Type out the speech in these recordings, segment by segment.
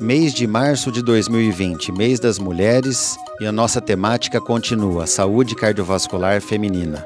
Mês de março de 2020, mês das mulheres, e a nossa temática continua: saúde cardiovascular feminina.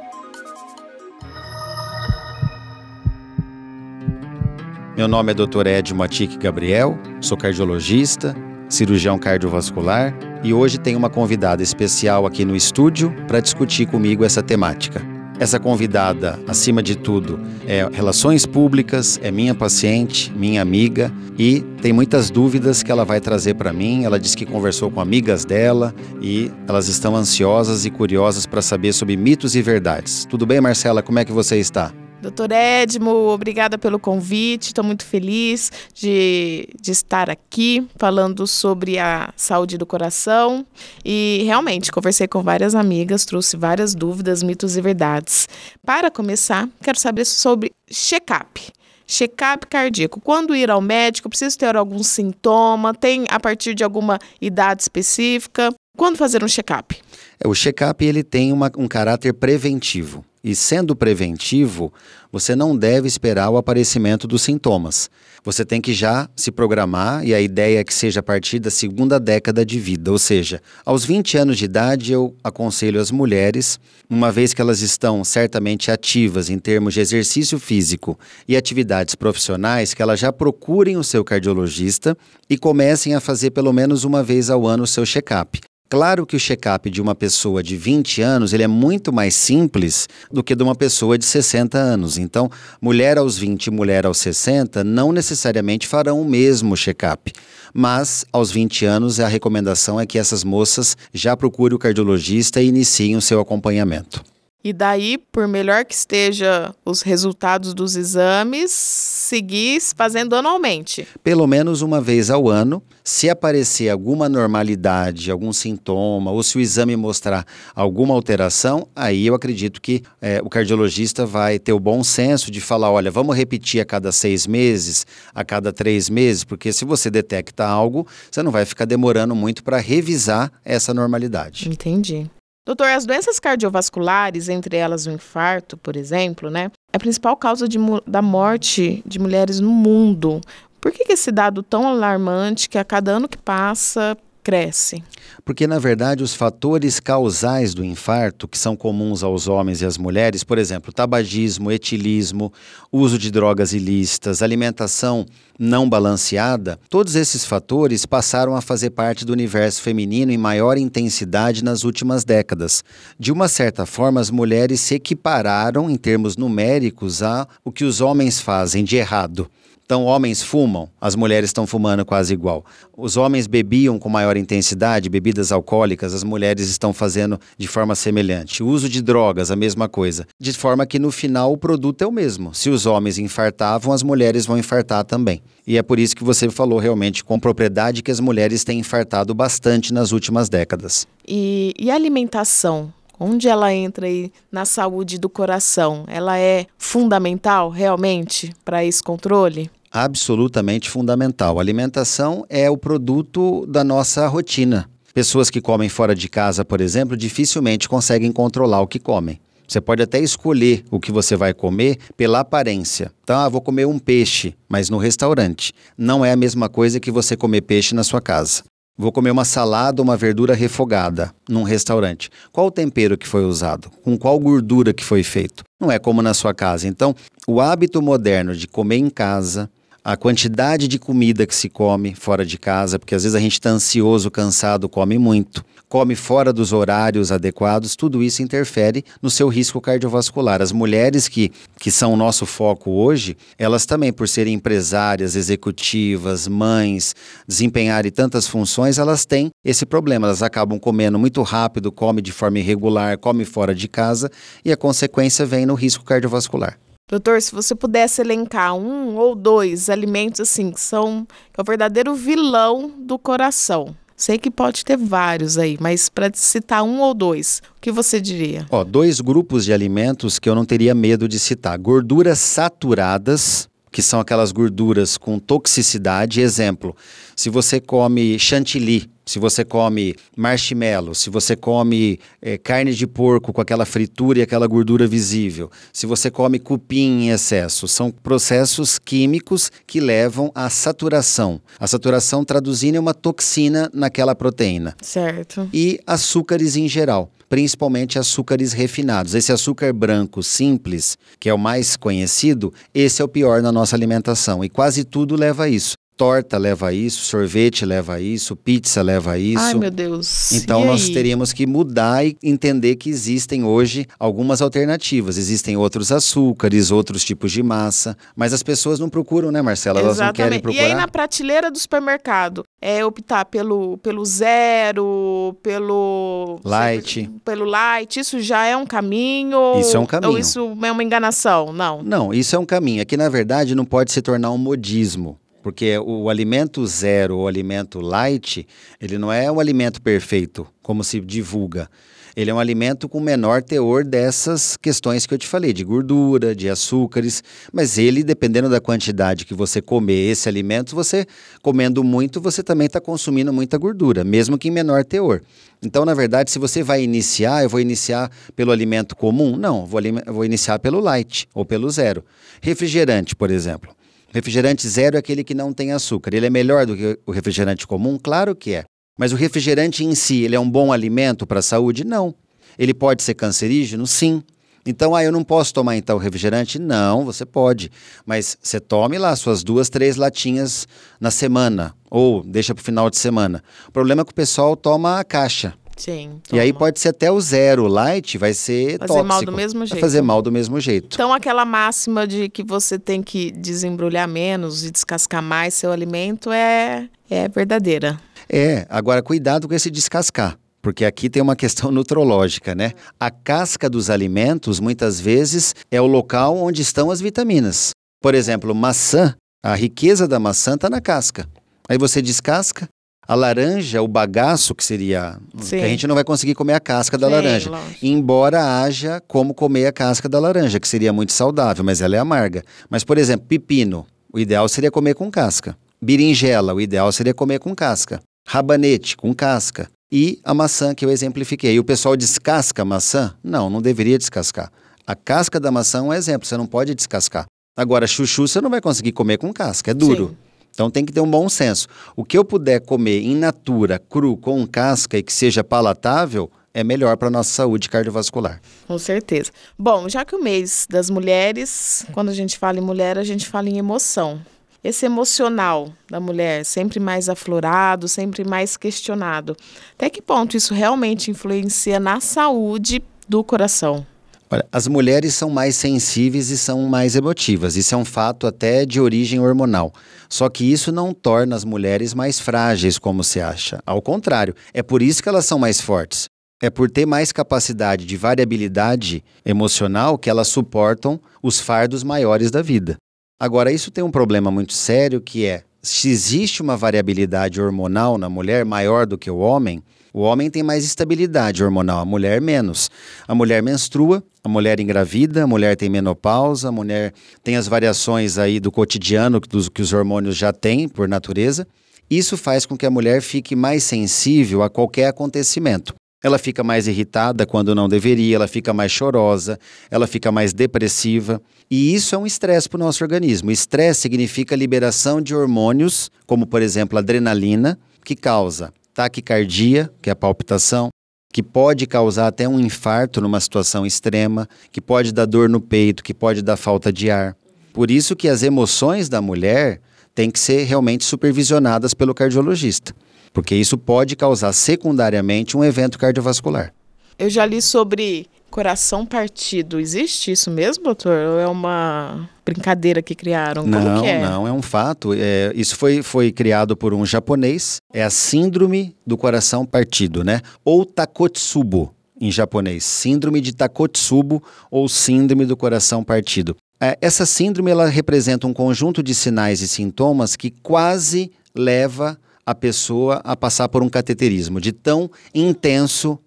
Meu nome é Dr. Ed Matic Gabriel, sou cardiologista, cirurgião cardiovascular e hoje tenho uma convidada especial aqui no estúdio para discutir comigo essa temática. Essa convidada, acima de tudo, é relações públicas, é minha paciente, minha amiga e tem muitas dúvidas que ela vai trazer para mim. Ela disse que conversou com amigas dela e elas estão ansiosas e curiosas para saber sobre mitos e verdades. Tudo bem, Marcela? Como é que você está? Doutor Edmo, obrigada pelo convite. Estou muito feliz de, de estar aqui falando sobre a saúde do coração. E realmente, conversei com várias amigas, trouxe várias dúvidas, mitos e verdades. Para começar, quero saber sobre check-up. Check-up cardíaco. Quando ir ao médico, preciso ter algum sintoma? Tem a partir de alguma idade específica? Quando fazer um check-up? É, o check-up ele tem uma, um caráter preventivo. E sendo preventivo, você não deve esperar o aparecimento dos sintomas. Você tem que já se programar e a ideia é que seja a partir da segunda década de vida, ou seja, aos 20 anos de idade eu aconselho as mulheres, uma vez que elas estão certamente ativas em termos de exercício físico e atividades profissionais, que elas já procurem o seu cardiologista e comecem a fazer pelo menos uma vez ao ano o seu check-up. Claro que o check-up de uma pessoa de 20 anos ele é muito mais simples do que de uma pessoa de 60 anos. Então, mulher aos 20 e mulher aos 60 não necessariamente farão o mesmo check-up. Mas, aos 20 anos, a recomendação é que essas moças já procurem o cardiologista e iniciem o seu acompanhamento. E daí, por melhor que esteja os resultados dos exames, seguir fazendo anualmente. Pelo menos uma vez ao ano. Se aparecer alguma normalidade, algum sintoma, ou se o exame mostrar alguma alteração, aí eu acredito que é, o cardiologista vai ter o bom senso de falar: olha, vamos repetir a cada seis meses, a cada três meses, porque se você detecta algo, você não vai ficar demorando muito para revisar essa normalidade. Entendi. Doutor, as doenças cardiovasculares, entre elas o infarto, por exemplo, né, é a principal causa de, da morte de mulheres no mundo. Por que, que esse dado tão alarmante que a cada ano que passa cresce? Porque, na verdade, os fatores causais do infarto, que são comuns aos homens e às mulheres, por exemplo, tabagismo, etilismo, uso de drogas ilícitas, alimentação não balanceada, todos esses fatores passaram a fazer parte do universo feminino em maior intensidade nas últimas décadas. De uma certa forma, as mulheres se equipararam, em termos numéricos, a o que os homens fazem de errado. Então, homens fumam, as mulheres estão fumando quase igual. Os homens bebiam com maior intensidade, bebidas alcoólicas, as mulheres estão fazendo de forma semelhante. O uso de drogas, a mesma coisa. De forma que no final o produto é o mesmo. Se os homens infartavam, as mulheres vão infartar também. E é por isso que você falou realmente com propriedade que as mulheres têm infartado bastante nas últimas décadas. E, e a alimentação? Onde ela entra aí na saúde do coração? Ela é fundamental realmente para esse controle? absolutamente fundamental. A alimentação é o produto da nossa rotina. Pessoas que comem fora de casa, por exemplo, dificilmente conseguem controlar o que comem. Você pode até escolher o que você vai comer pela aparência. Então, ah, vou comer um peixe, mas no restaurante. Não é a mesma coisa que você comer peixe na sua casa. Vou comer uma salada ou uma verdura refogada num restaurante. Qual o tempero que foi usado? Com qual gordura que foi feito? Não é como na sua casa. Então, o hábito moderno de comer em casa, a quantidade de comida que se come fora de casa, porque às vezes a gente está ansioso, cansado, come muito, come fora dos horários adequados, tudo isso interfere no seu risco cardiovascular. As mulheres que, que são o nosso foco hoje, elas também, por serem empresárias, executivas, mães, desempenharem tantas funções, elas têm esse problema. Elas acabam comendo muito rápido, come de forma irregular, come fora de casa e a consequência vem no risco cardiovascular. Doutor, se você pudesse elencar um ou dois alimentos assim que são que é o verdadeiro vilão do coração. Sei que pode ter vários aí, mas para citar um ou dois, o que você diria? Ó, dois grupos de alimentos que eu não teria medo de citar: gorduras saturadas, que são aquelas gorduras com toxicidade. Exemplo: se você come chantilly, Se você come marshmallow, se você come é, carne de porco com aquela fritura e aquela gordura visível, se você come cupim em excesso, são processos químicos que levam à saturação. A saturação, traduzindo, é uma toxina naquela proteína. Certo. E açúcares em geral principalmente açúcares refinados. Esse açúcar branco simples, que é o mais conhecido, esse é o pior na nossa alimentação e quase tudo leva a isso torta leva isso, sorvete leva isso, pizza leva isso. Ai, meu Deus. Então nós teríamos que mudar e entender que existem hoje algumas alternativas. Existem outros açúcares, outros tipos de massa, mas as pessoas não procuram, né, Marcela? Elas Exatamente. não querem procurar. E aí na prateleira do supermercado, é optar pelo, pelo zero, pelo light. pelo light, isso já é um caminho? Isso é um caminho. Ou isso é uma enganação? Não. Não, isso é um caminho. Aqui na verdade não pode se tornar um modismo. Porque o alimento zero, o alimento light, ele não é um alimento perfeito, como se divulga. Ele é um alimento com menor teor dessas questões que eu te falei, de gordura, de açúcares, mas ele, dependendo da quantidade que você comer esse alimento, você comendo muito, você também está consumindo muita gordura, mesmo que em menor teor. Então, na verdade, se você vai iniciar, eu vou iniciar pelo alimento comum? Não, vou, vou iniciar pelo light ou pelo zero. Refrigerante, por exemplo. Refrigerante zero é aquele que não tem açúcar. Ele é melhor do que o refrigerante comum? Claro que é. Mas o refrigerante em si, ele é um bom alimento para a saúde? Não. Ele pode ser cancerígeno? Sim. Então, ah, eu não posso tomar então refrigerante? Não, você pode. Mas você tome lá suas duas, três latinhas na semana. Ou deixa para o final de semana. O problema é que o pessoal toma a caixa. Sim. Toma. E aí pode ser até o zero light, vai ser fazer tóxico. mal do mesmo jeito. Vai fazer mal do mesmo jeito. Então aquela máxima de que você tem que desembrulhar menos e descascar mais seu alimento é é verdadeira. É, agora cuidado com esse descascar. Porque aqui tem uma questão nutrológica, né? A casca dos alimentos, muitas vezes, é o local onde estão as vitaminas. Por exemplo, maçã, a riqueza da maçã está na casca. Aí você descasca, a laranja, o bagaço, que seria. Que a gente não vai conseguir comer a casca da Sim, laranja. Lógico. Embora haja como comer a casca da laranja, que seria muito saudável, mas ela é amarga. Mas, por exemplo, pepino, o ideal seria comer com casca. Berinjela, o ideal seria comer com casca. Rabanete, com casca. E a maçã que eu exemplifiquei. E o pessoal descasca a maçã? Não, não deveria descascar. A casca da maçã é um exemplo, você não pode descascar. Agora, chuchu você não vai conseguir comer com casca, é duro. Sim. Então tem que ter um bom senso. O que eu puder comer in natura, cru, com casca e que seja palatável, é melhor para a nossa saúde cardiovascular. Com certeza. Bom, já que o mês das mulheres, quando a gente fala em mulher, a gente fala em emoção. Esse emocional da mulher, sempre mais aflorado, sempre mais questionado. Até que ponto isso realmente influencia na saúde do coração? Olha, as mulheres são mais sensíveis e são mais emotivas. Isso é um fato até de origem hormonal. Só que isso não torna as mulheres mais frágeis, como se acha. Ao contrário, é por isso que elas são mais fortes. É por ter mais capacidade de variabilidade emocional que elas suportam os fardos maiores da vida. Agora, isso tem um problema muito sério que é: se existe uma variabilidade hormonal na mulher maior do que o homem, o homem tem mais estabilidade hormonal, a mulher menos. A mulher menstrua, a mulher engravida, a mulher tem menopausa, a mulher tem as variações aí do cotidiano dos, que os hormônios já têm por natureza. Isso faz com que a mulher fique mais sensível a qualquer acontecimento. Ela fica mais irritada quando não deveria, ela fica mais chorosa, ela fica mais depressiva. E isso é um estresse para o nosso organismo. Estresse significa liberação de hormônios, como por exemplo a adrenalina, que causa taquicardia, que é a palpitação, que pode causar até um infarto numa situação extrema, que pode dar dor no peito, que pode dar falta de ar. Por isso que as emoções da mulher têm que ser realmente supervisionadas pelo cardiologista, porque isso pode causar secundariamente um evento cardiovascular. Eu já li sobre coração partido. Existe isso mesmo, doutor? Ou é uma brincadeira que criaram? Como não, que é? não, é um fato. É, isso foi, foi criado por um japonês. É a síndrome do coração partido, né? Ou Takotsubo, em japonês. Síndrome de Takotsubo ou síndrome do coração partido. É, essa síndrome ela representa um conjunto de sinais e sintomas que quase leva a pessoa a passar por um cateterismo, de tão intenso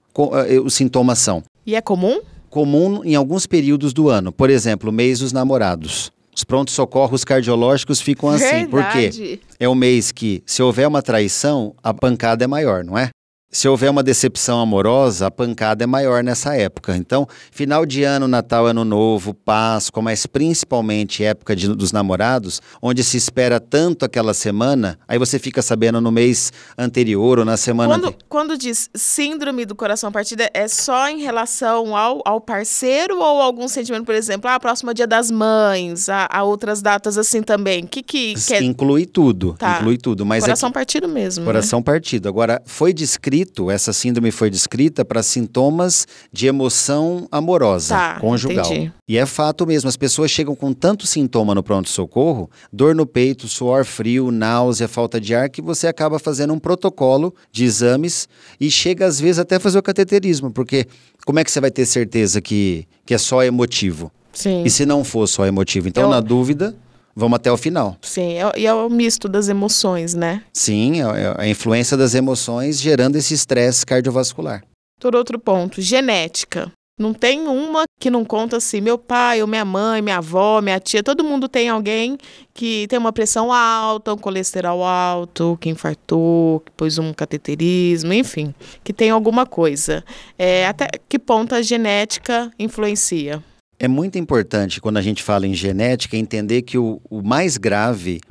eh, os sintomas são. E é comum? Comum em alguns períodos do ano. Por exemplo, mês dos namorados. Os prontos-socorros cardiológicos ficam assim. Por quê? É o mês que, se houver uma traição, a pancada é maior, não é? Se houver uma decepção amorosa, a pancada é maior nessa época. Então, final de ano, Natal, Ano Novo, Páscoa, mas principalmente época de, dos namorados, onde se espera tanto aquela semana, aí você fica sabendo no mês anterior ou na semana quando, ante... quando diz síndrome do coração partido, é só em relação ao, ao parceiro ou algum sentimento, por exemplo, ah, próximo dia das mães, a, a outras datas assim também? que que, que é... Inclui tudo, tá. inclui tudo. Mas é coração é... partido mesmo. Coração né? partido. Agora, foi descrito descrito, essa síndrome foi descrita para sintomas de emoção amorosa, tá, conjugal. Entendi. E é fato mesmo, as pessoas chegam com tanto sintoma no pronto-socorro, dor no peito, suor frio, náusea, falta de ar, que você acaba fazendo um protocolo de exames e chega às vezes até fazer o cateterismo, porque como é que você vai ter certeza que, que é só emotivo? Sim. E se não for só emotivo? Então, Eu... na dúvida, vamos até o final. Sim, é, e é o misto das emoções, né? Sim, é, é a influência das emoções gerando esse estresse cardiovascular. Por outro ponto, genética. Não tem uma que não conta assim, meu pai, ou minha mãe, minha avó, minha tia, todo mundo tem alguém que tem uma pressão alta, um colesterol alto, que infartou, que pôs um cateterismo, enfim, que tem alguma coisa. É, até que ponto a genética influencia? É muito importante, quando a gente fala em genética, entender que o, o mais grave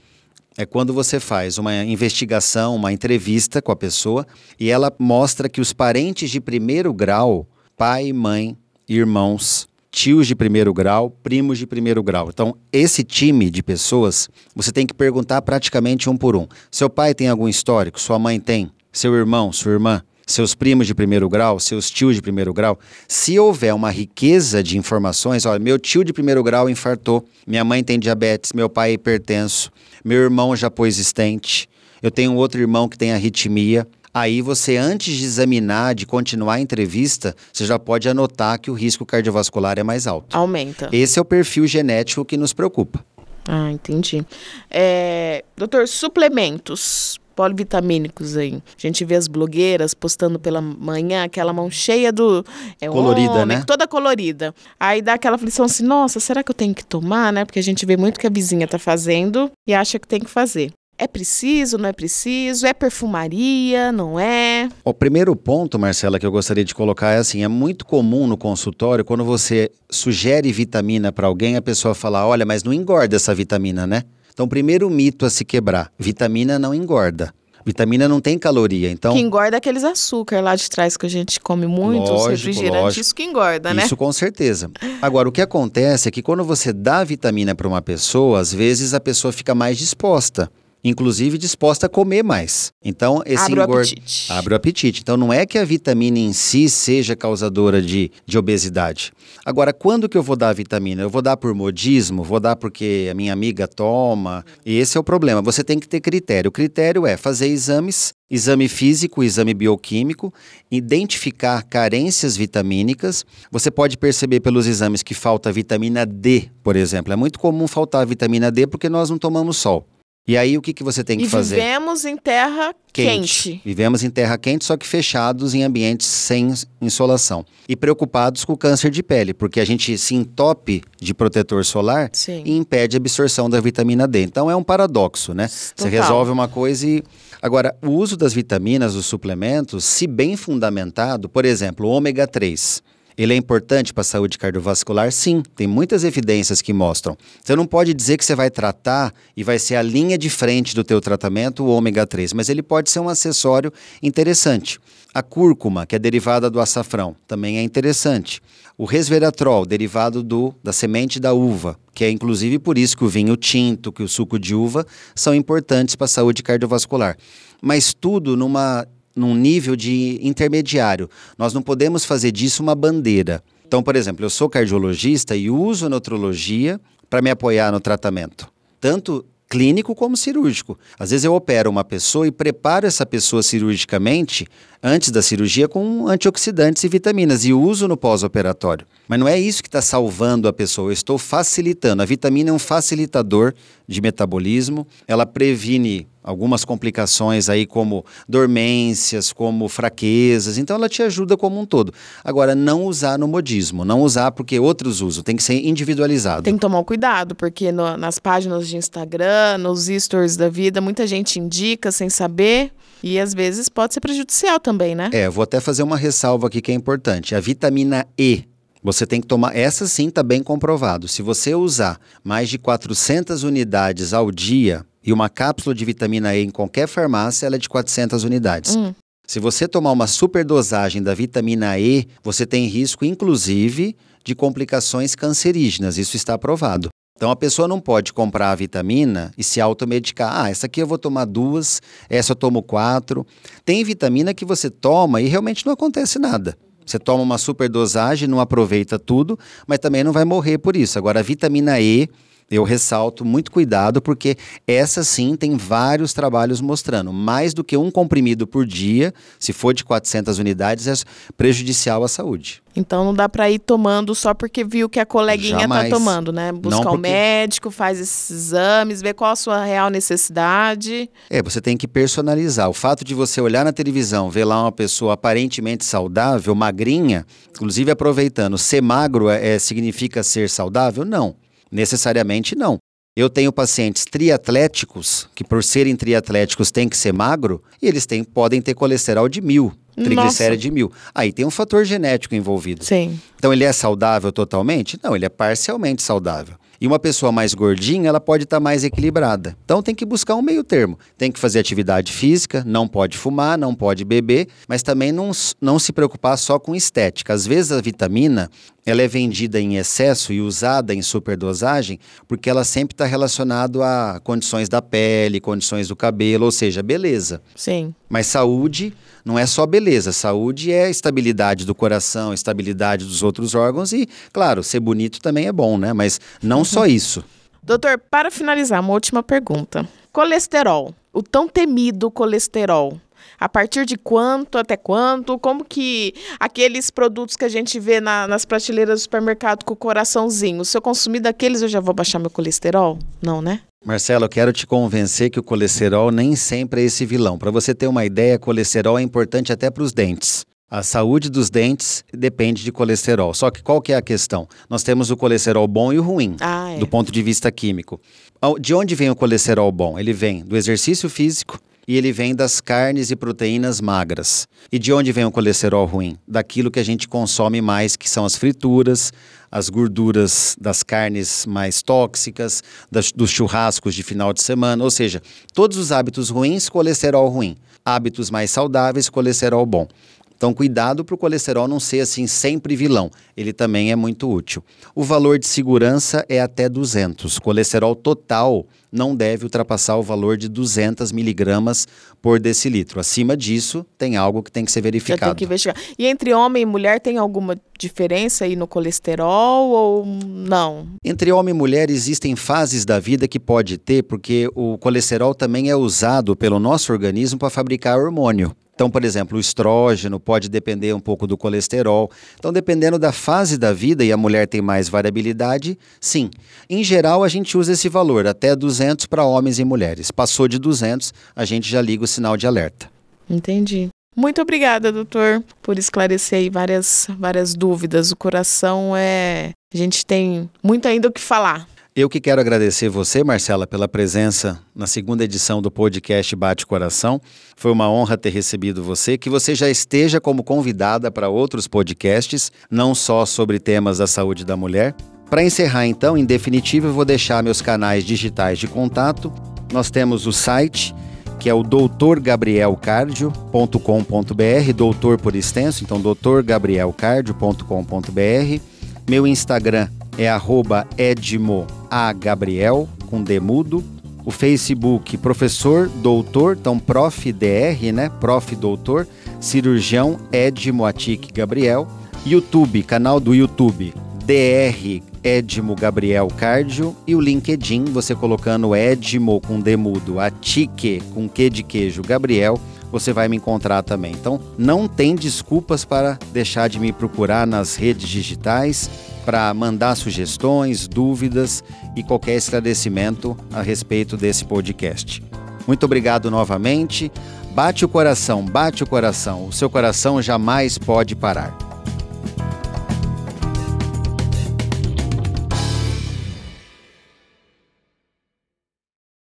é quando você faz uma investigação, uma entrevista com a pessoa e ela mostra que os parentes de primeiro grau, pai, mãe, irmãos, tios de primeiro grau, primos de primeiro grau. Então, esse time de pessoas, você tem que perguntar praticamente um por um. Seu pai tem algum histórico? Sua mãe tem? Seu irmão, sua irmã? Seus primos de primeiro grau, seus tios de primeiro grau, se houver uma riqueza de informações, olha, meu tio de primeiro grau infartou, minha mãe tem diabetes, meu pai é hipertenso, meu irmão já pôs estente, eu tenho outro irmão que tem arritmia. Aí você, antes de examinar, de continuar a entrevista, você já pode anotar que o risco cardiovascular é mais alto. Aumenta. Esse é o perfil genético que nos preocupa. Ah, entendi. É, doutor, suplementos polivitamínicos aí. A gente vê as blogueiras postando pela manhã aquela mão cheia do é, colorida, homem, né? Toda colorida. Aí dá aquela aflição assim, nossa, será que eu tenho que tomar, né? Porque a gente vê muito que a vizinha tá fazendo e acha que tem que fazer. É preciso, não é preciso? É perfumaria, não é? O primeiro ponto, Marcela, que eu gostaria de colocar é assim: é muito comum no consultório, quando você sugere vitamina para alguém, a pessoa fala: olha, mas não engorda essa vitamina, né? Então, primeiro mito a se quebrar: vitamina não engorda. Vitamina não tem caloria, então... Que engorda aqueles açúcar lá de trás que a gente come muito, lógico, os refrigerantes, isso que engorda, né? Isso com certeza. Agora, o que acontece é que quando você dá vitamina para uma pessoa, às vezes a pessoa fica mais disposta inclusive disposta a comer mais. Então, esse abre o apetite. Abre o apetite. Então, não é que a vitamina em si seja causadora de, de obesidade. Agora, quando que eu vou dar a vitamina? Eu vou dar por modismo? Vou dar porque a minha amiga toma? E esse é o problema. Você tem que ter critério. O critério é fazer exames exame físico, exame bioquímico, identificar carências vitamínicas. Você pode perceber pelos exames que falta vitamina D, por exemplo. É muito comum faltar vitamina D porque nós não tomamos sol. E aí o que, que você tem que e fazer? Vivemos em terra quente. quente. Vivemos em terra quente, só que fechados em ambientes sem insolação. E preocupados com o câncer de pele, porque a gente se entope de protetor solar Sim. e impede a absorção da vitamina D. Então é um paradoxo, né? Total. Você resolve uma coisa e. Agora, o uso das vitaminas, dos suplementos, se bem fundamentado, por exemplo, o ômega 3. Ele é importante para a saúde cardiovascular? Sim, tem muitas evidências que mostram. Você não pode dizer que você vai tratar e vai ser a linha de frente do teu tratamento o ômega 3, mas ele pode ser um acessório interessante. A cúrcuma, que é derivada do açafrão, também é interessante. O resveratrol, derivado do, da semente da uva, que é inclusive por isso que o vinho tinto, que o suco de uva são importantes para a saúde cardiovascular. Mas tudo numa num nível de intermediário. Nós não podemos fazer disso uma bandeira. Então, por exemplo, eu sou cardiologista e uso a nutrologia para me apoiar no tratamento. Tanto clínico como cirúrgico. Às vezes eu opero uma pessoa e preparo essa pessoa cirurgicamente antes da cirurgia com antioxidantes e vitaminas e uso no pós-operatório. Mas não é isso que está salvando a pessoa, eu estou facilitando. A vitamina é um facilitador de metabolismo, ela previne algumas complicações aí como dormências, como fraquezas. Então ela te ajuda como um todo. Agora não usar no modismo, não usar porque outros usam, tem que ser individualizado. Tem que tomar cuidado, porque no, nas páginas de Instagram, nos stories da vida, muita gente indica sem saber. E às vezes pode ser prejudicial também, né? É, vou até fazer uma ressalva aqui que é importante. A vitamina E, você tem que tomar, essa sim está bem comprovado. Se você usar mais de 400 unidades ao dia, e uma cápsula de vitamina E em qualquer farmácia, ela é de 400 unidades. Hum. Se você tomar uma superdosagem da vitamina E, você tem risco, inclusive, de complicações cancerígenas. Isso está provado. Então a pessoa não pode comprar a vitamina e se automedicar. Ah, essa aqui eu vou tomar duas, essa eu tomo quatro. Tem vitamina que você toma e realmente não acontece nada. Você toma uma superdosagem, não aproveita tudo, mas também não vai morrer por isso. Agora, a vitamina E, eu ressalto muito cuidado, porque essa sim tem vários trabalhos mostrando. Mais do que um comprimido por dia, se for de 400 unidades, é prejudicial à saúde. Então não dá para ir tomando só porque viu que a coleguinha Jamais. tá tomando, né? Buscar Não, o porque- médico, faz esses exames, ver qual a sua real necessidade. É, você tem que personalizar. O fato de você olhar na televisão, ver lá uma pessoa aparentemente saudável, magrinha, inclusive aproveitando, ser magro é, significa ser saudável? Não, necessariamente não. Eu tenho pacientes triatléticos, que por serem triatléticos têm que ser magro, e eles têm, podem ter colesterol de mil, triglicéride de mil. Aí tem um fator genético envolvido. Sim. Então ele é saudável totalmente? Não, ele é parcialmente saudável. E uma pessoa mais gordinha, ela pode estar mais equilibrada. Então tem que buscar um meio termo. Tem que fazer atividade física, não pode fumar, não pode beber, mas também não, não se preocupar só com estética. Às vezes a vitamina, ela é vendida em excesso e usada em superdosagem, porque ela sempre está relacionada a condições da pele, condições do cabelo, ou seja, beleza. Sim. Mas saúde não é só beleza. Saúde é estabilidade do coração, estabilidade dos outros órgãos e, claro, ser bonito também é bom, né? Mas não só isso. Doutor, para finalizar, uma última pergunta. Colesterol, o tão temido colesterol. A partir de quanto, até quanto? Como que aqueles produtos que a gente vê na- nas prateleiras do supermercado com o coraçãozinho, se eu consumir daqueles eu já vou baixar meu colesterol? Não, né? Marcelo, eu quero te convencer que o colesterol nem sempre é esse vilão. Para você ter uma ideia, colesterol é importante até para os dentes. A saúde dos dentes depende de colesterol. Só que qual que é a questão? Nós temos o colesterol bom e o ruim, Ah, é. do ponto de vista químico. De onde vem o colesterol bom? Ele vem do exercício físico e ele vem das carnes e proteínas magras. E de onde vem o colesterol ruim? Daquilo que a gente consome mais, que são as frituras, as gorduras das carnes mais tóxicas, das- dos churrascos de final de semana, ou seja, todos os hábitos ruins, colesterol ruim. Hábitos mais saudáveis, colesterol bom. Então, cuidado para o colesterol não ser assim sempre vilão. Ele também é muito útil. O valor de segurança é até 200. Colesterol total não deve ultrapassar o valor de 200 miligramas por decilitro. Acima disso, tem algo que tem que ser Já tem verificado. que investigar. E entre homem e mulher tem alguma diferença aí no colesterol ou não? Entre homem e mulher existem fases da vida que pode ter, porque o colesterol também é usado pelo nosso organismo para fabricar hormônio. Então, por exemplo, o estrógeno pode depender um pouco do colesterol. Então, dependendo da fase da vida e a mulher tem mais variabilidade, sim. Em geral, a gente usa esse valor, até 200 para homens e mulheres. Passou de 200, a gente já liga o sinal de alerta. Entendi. Muito obrigada, doutor, por esclarecer aí várias, várias dúvidas. O coração é. A gente tem muito ainda o que falar. Eu que quero agradecer você, Marcela, pela presença na segunda edição do podcast Bate Coração. Foi uma honra ter recebido você, que você já esteja como convidada para outros podcasts, não só sobre temas da saúde da mulher. Para encerrar, então, em definitivo, eu vou deixar meus canais digitais de contato. Nós temos o site, que é o doutorgabrielcardio.com.br, doutor por extenso, então doutorgabrielcardio.com.br. Meu Instagram é arroba Edmo A. Gabriel, com demudo. O Facebook, professor, doutor, então prof. DR, né? Prof. doutor, cirurgião Edmo Atic Gabriel. YouTube, canal do YouTube, DR Edmo Gabriel Cardio. E o LinkedIn, você colocando Edmo com demudo, Atique com que de queijo Gabriel, você vai me encontrar também. Então, não tem desculpas para deixar de me procurar nas redes digitais para mandar sugestões, dúvidas e qualquer esclarecimento a respeito desse podcast. Muito obrigado novamente. Bate o coração, bate o coração. O seu coração jamais pode parar.